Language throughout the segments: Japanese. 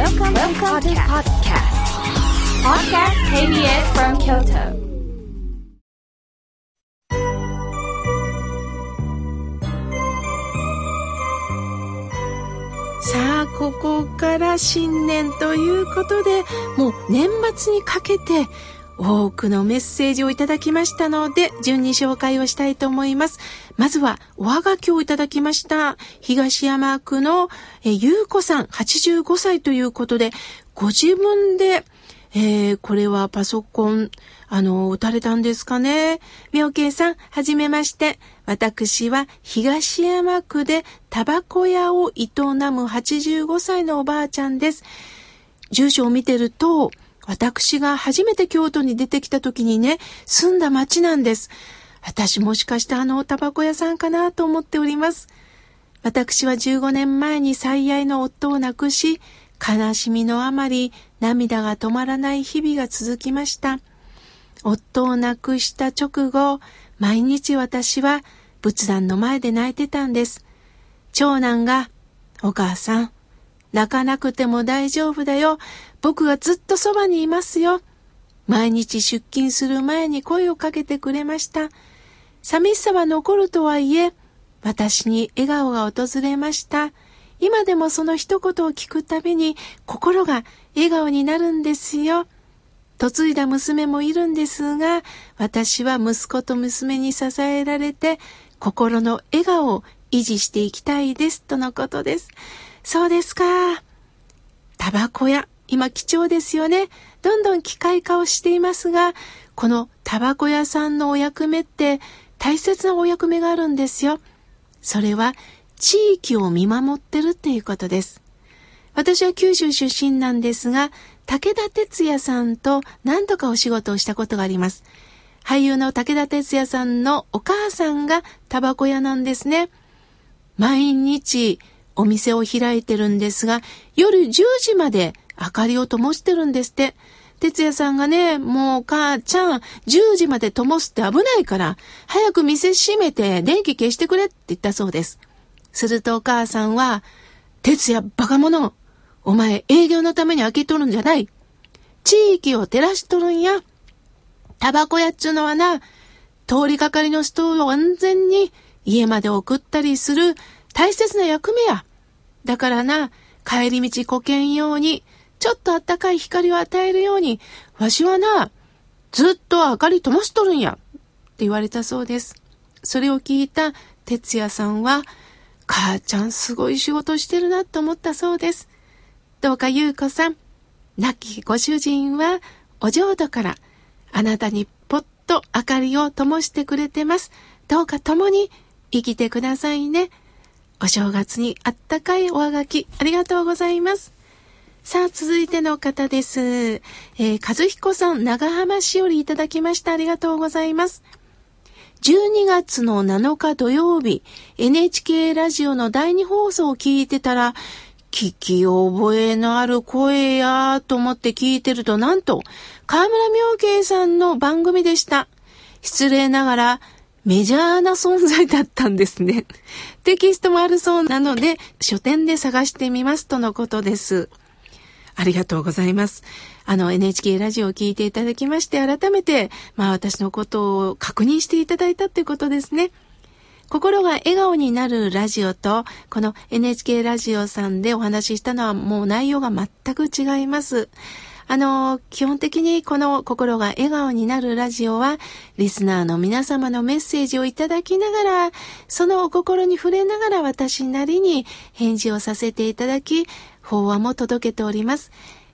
Welcome, Welcome to podcast. Podcast KBS from Kyoto. さあ、ここから新年ということで、もう年末にかけて多くのメッセージをいただきましたので、順に紹介をしたいと思います。まずは、おはがきをいただきました。東山区のえゆうこさん、85歳ということで、ご自分で、えー、これはパソコン、あの、打たれたんですかね？妙慶さん、はじめまして。私は東山区でタバコ屋を営む85歳のおばあちゃんです。住所を見てると、私が初めて京都に出てきた時にね、住んだ町なんです。私もしかしてあのタバコ屋さんかなと思っております。私は15年前に最愛の夫を亡くし、悲しみのあまり涙が止まらない日々が続きました。夫を亡くした直後、毎日私は仏壇の前で泣いてたんです。長男が、お母さん、泣かなくても大丈夫だよ。僕がずっとそばにいますよ。毎日出勤する前に声をかけてくれました。寂しさは残るとはいえ、私に笑顔が訪れました。今でもその一言を聞くたびに心が笑顔になるんですよ。嫁いだ娘もいるんですが、私は息子と娘に支えられて心の笑顔を維持していきたいですとのことです。そうですか。タバコ屋、今貴重ですよね。どんどん機械化をしていますが、このタバコ屋さんのお役目って大切なお役目があるんですよ。それは地域を見守ってるっていうことです。私は九州出身なんですが、武田鉄矢さんと何度かお仕事をしたことがあります。俳優の武田鉄矢さんのお母さんがタバコ屋なんですね。毎日お店を開いてるんですが、夜10時まで明かりを灯してるんですって。哲也さんがね、もう母ちゃん、10時まで灯すって危ないから、早く店閉めて電気消してくれって言ったそうです。するとお母さんは、哲也バカ者お前営業のために開けとるんじゃない地域を照らしとるんや。タバコ屋っちゅうのはな、通りかかりの人を安全に家まで送ったりする大切な役目や。だからな、帰り道こけんように、ちょっとあったかい光を与えるように、わしはな、ずっと明かり灯しとるんや。って言われたそうです。それを聞いた哲也さんは、母ちゃんすごい仕事してるなと思ったそうです。どうか優子さん、亡きご主人はお浄土からあなたにぽっと明かりを灯してくれてます。どうか共に生きてくださいね。お正月にあったかいおはがきありがとうございます。さあ、続いての方です。えー、和彦さん、長浜市よりいただきました。ありがとうございます。12月の7日土曜日、NHK ラジオの第2放送を聞いてたら、聞き覚えのある声やと思って聞いてると、なんと、河村明慶さんの番組でした。失礼ながら、メジャーな存在だったんですね。テキストもあるそうなので、書店で探してみますとのことです。ありがとうございます。あの NHK ラジオを聞いていただきまして、改めて、まあ私のことを確認していただいたっていうことですね。心が笑顔になるラジオと、この NHK ラジオさんでお話ししたのはもう内容が全く違います。あの、基本的にこの心が笑顔になるラジオは、リスナーの皆様のメッセージをいただきながら、そのお心に触れながら私なりに返事をさせていただき、法話も届けております。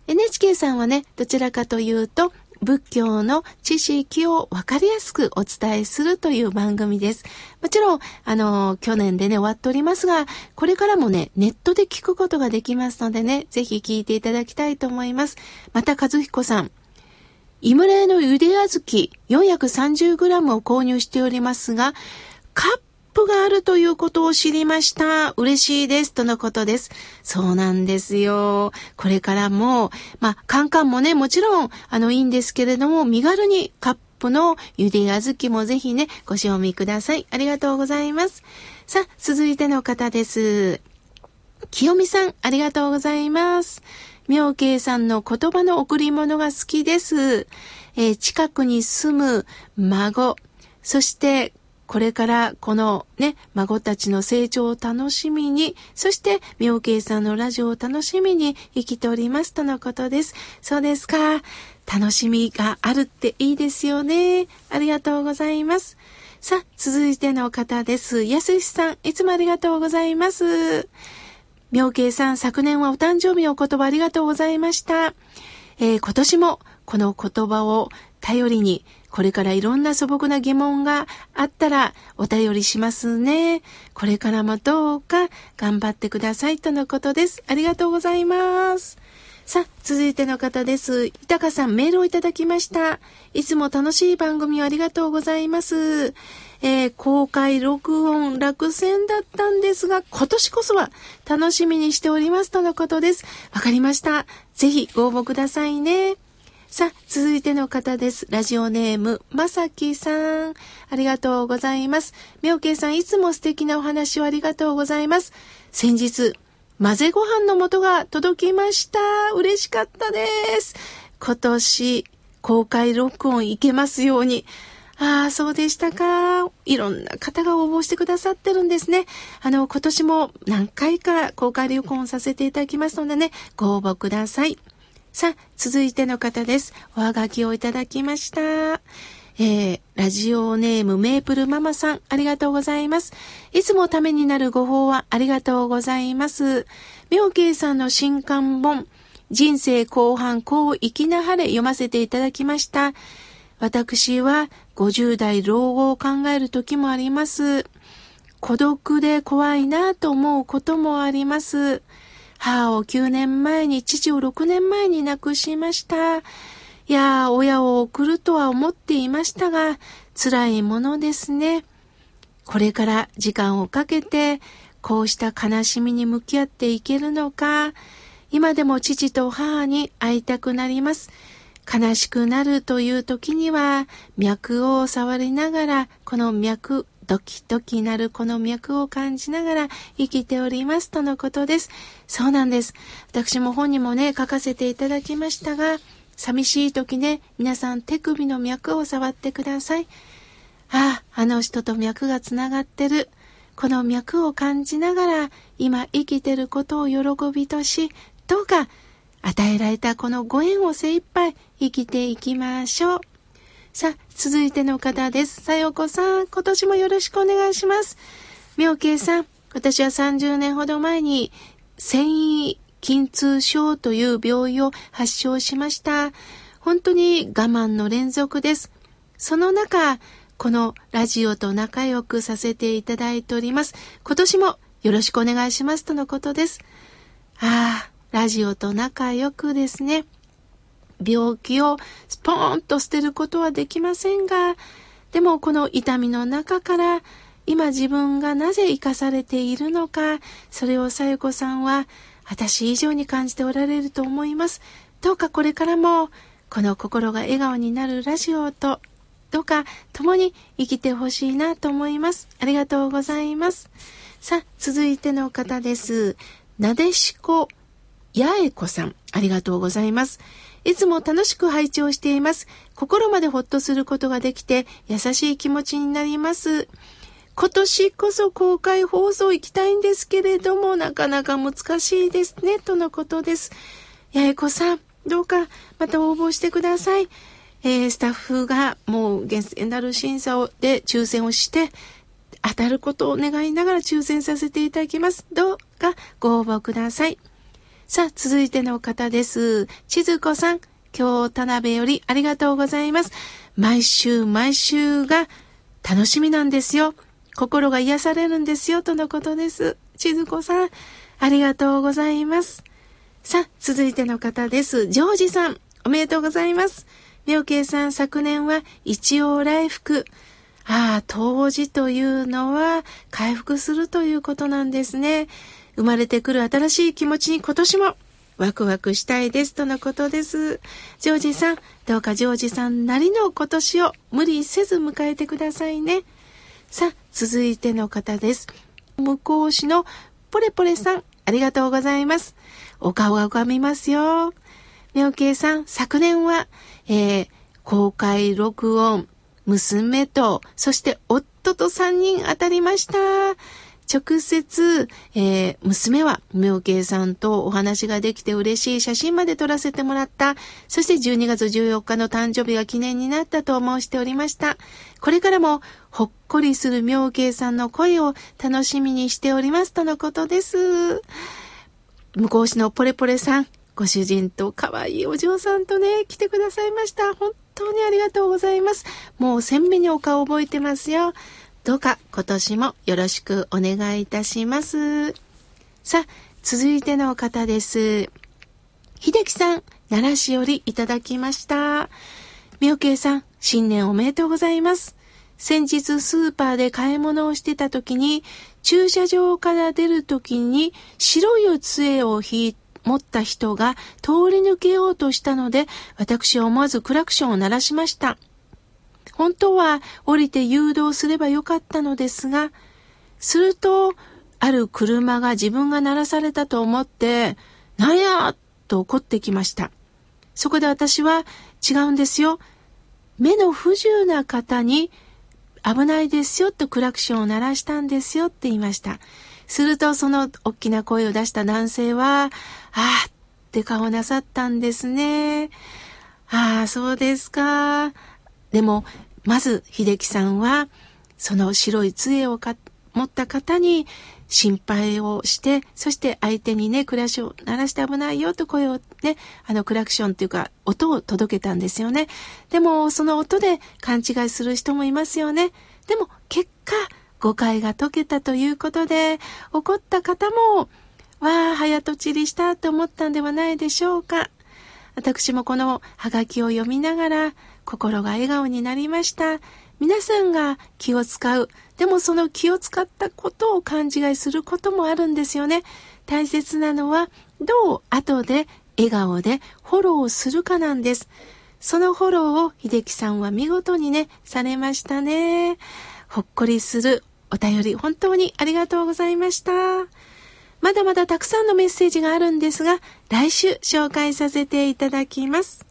NHK さんはね、どちらかというと、仏教の知識をわかりやすくお伝えするという番組です。もちろん、あの、去年でね、終わっておりますが、これからもね、ネットで聞くことができますのでね、ぜひ聞いていただきたいと思います。また、和彦さん、イムレのゆで小豆 430g を購入しておりますが、カッップがあるということを知りました。嬉しいです。とのことです。そうなんですよ。これからも、まあ、カンカンもね、もちろん、あの、いいんですけれども、身軽にカップのゆで小豆もぜひね、ご賞味ください。ありがとうございます。さあ、続いての方です。清美さん、ありがとうございます。妙慶さんの言葉の贈り物が好きです。えー、近くに住む孫、そしてこれからこのね、孫たちの成長を楽しみに、そして妙慶さんのラジオを楽しみに生きておりますとのことです。そうですか。楽しみがあるっていいですよね。ありがとうございます。さあ、続いての方です。やすしさん、いつもありがとうございます。妙慶さん、昨年はお誕生日お言葉ありがとうございました。えー、今年もこの言葉を頼りに、これからいろんな素朴な疑問があったらお便りしますね。これからもどうか頑張ってくださいとのことです。ありがとうございます。さあ、続いての方です。豊さん、メールをいただきました。いつも楽しい番組をありがとうございます。えー、公開録音落選だったんですが、今年こそは楽しみにしておりますとのことです。わかりました。ぜひご応募くださいね。さあ、続いての方です。ラジオネーム、まさきさん。ありがとうございます。みょうけいさん、いつも素敵なお話をありがとうございます。先日、混ぜご飯の素が届きました。嬉しかったです。今年、公開録音いけますように。ああ、そうでしたか。いろんな方が応募してくださってるんですね。あの、今年も何回か公開録音させていただきますのでね、ご応募ください。さあ、続いての方です。おはがきをいただきました。えー、ラジオネームメープルママさん、ありがとうございます。いつもためになるご報はありがとうございます。妙慶さんの新刊本、人生後半こう生きなはれ読ませていただきました。私は50代老後を考える時もあります。孤独で怖いなと思うこともあります。母を9年前に、父を6年前に亡くしました。いや親を送るとは思っていましたが、辛いものですね。これから時間をかけて、こうした悲しみに向き合っていけるのか、今でも父と母に会いたくなります。悲しくなるという時には脈を触りながらこの脈ドキドキなるこの脈を感じながら生きておりますとのことです。そうなんです。私も本にもね、書かせていただきましたが、寂しい時ね、皆さん手首の脈を触ってください。ああ、あの人と脈がつながってる。この脈を感じながら、今生きてることを喜びとし、どうか与えられたこのご縁を精一杯生きていきましょう。さあ、続いての方です。さよこさん、今年もよろしくお願いします。妙慶さん、私は30年ほど前に繊維筋痛症という病院を発症しました。本当に我慢の連続です。その中、このラジオと仲良くさせていただいております。今年もよろしくお願いしますとのことです。ああ、ラジオと仲良くですね、病気をスポーンと捨てることはできませんが、でもこの痛みの中から今自分がなぜ生かされているのか、それをさゆこさんは私以上に感じておられると思います。どうかこれからもこの心が笑顔になるラジオとどうか共に生きてほしいなと思います。ありがとうございます。さあ、続いての方です。なでしこ八重子さん、ありがとうございます。いつも楽しく拝聴しています。心までほっとすることができて、優しい気持ちになります。今年こそ公開放送行きたいんですけれども、なかなか難しいですね、とのことです。八重子さん、どうかまた応募してください。えー、スタッフがもう厳正なる審査をで抽選をして、当たることを願いながら抽選させていただきます。どうかご応募ください。さあ、続いての方です。千鶴子さん、今日田辺よりありがとうございます。毎週毎週が楽しみなんですよ。心が癒されるんですよ、とのことです。千鶴子さん、ありがとうございます。さあ、続いての方です。ジョージさん、おめでとうございます。妙慶さん、昨年は一応来福。ああ、当時というのは回復するということなんですね。生まれてくる新しい気持ちに今年もワクワクしたいですとのことです。ジョージさん、どうかジョージさんなりの今年を無理せず迎えてくださいね。さあ、続いての方です。向こう市のポレポレさん、ありがとうございます。お顔が浮かびますよ。妙慶さん、昨年は、えー、公開録音、娘と、そして夫と3人当たりました。直接、えー、娘は妙慶さんとお話ができて嬉しい写真まで撮らせてもらった。そして12月14日の誕生日が記念になったと申しておりました。これからもほっこりする妙慶さんの声を楽しみにしておりますとのことです。向こう市のポレポレさん、ご主人と可愛いお嬢さんとね、来てくださいました。本当にありがとうございます。もう鮮明にお顔覚えてますよ。どうか今年もよろしくお願いいたします。さあ、続いての方です。秀樹さん、奈良市よりいただきました。みおけいさん、新年おめでとうございます。先日スーパーで買い物をしてた時に、駐車場から出る時に白い杖を引い持った人が通り抜けようとしたので、私は思わずクラクションを鳴らしました。本当は降りて誘導すればよかったのですが、すると、ある車が自分が鳴らされたと思って、なんや？と怒ってきました。そこで私は違うんですよ。目の不自由な方に危ないですよとクラクションを鳴らしたんですよって言いました。するとその大きな声を出した男性は、ああって顔なさったんですね。ああ、そうですか。でも、まず秀樹さんはその白い杖を持った方に心配をして、そして相手にね、クラクション鳴らして危ないよと声をね、あのクラクションっていうか音を届けたんですよね。でもその音で勘違いする人もいますよね。でも結果誤解が解けたということで怒った方もわあ早とちりしたと思ったんではないでしょうか。私もこのハガキを読みながら心が笑顔になりました。皆さんが気を使う。でもその気を使ったことを勘違いすることもあるんですよね。大切なのはどう後で笑顔でフォローするかなんです。そのフォローを秀樹さんは見事にね、されましたね。ほっこりするお便り本当にありがとうございました。まだまだたくさんのメッセージがあるんですが、来週紹介させていただきます。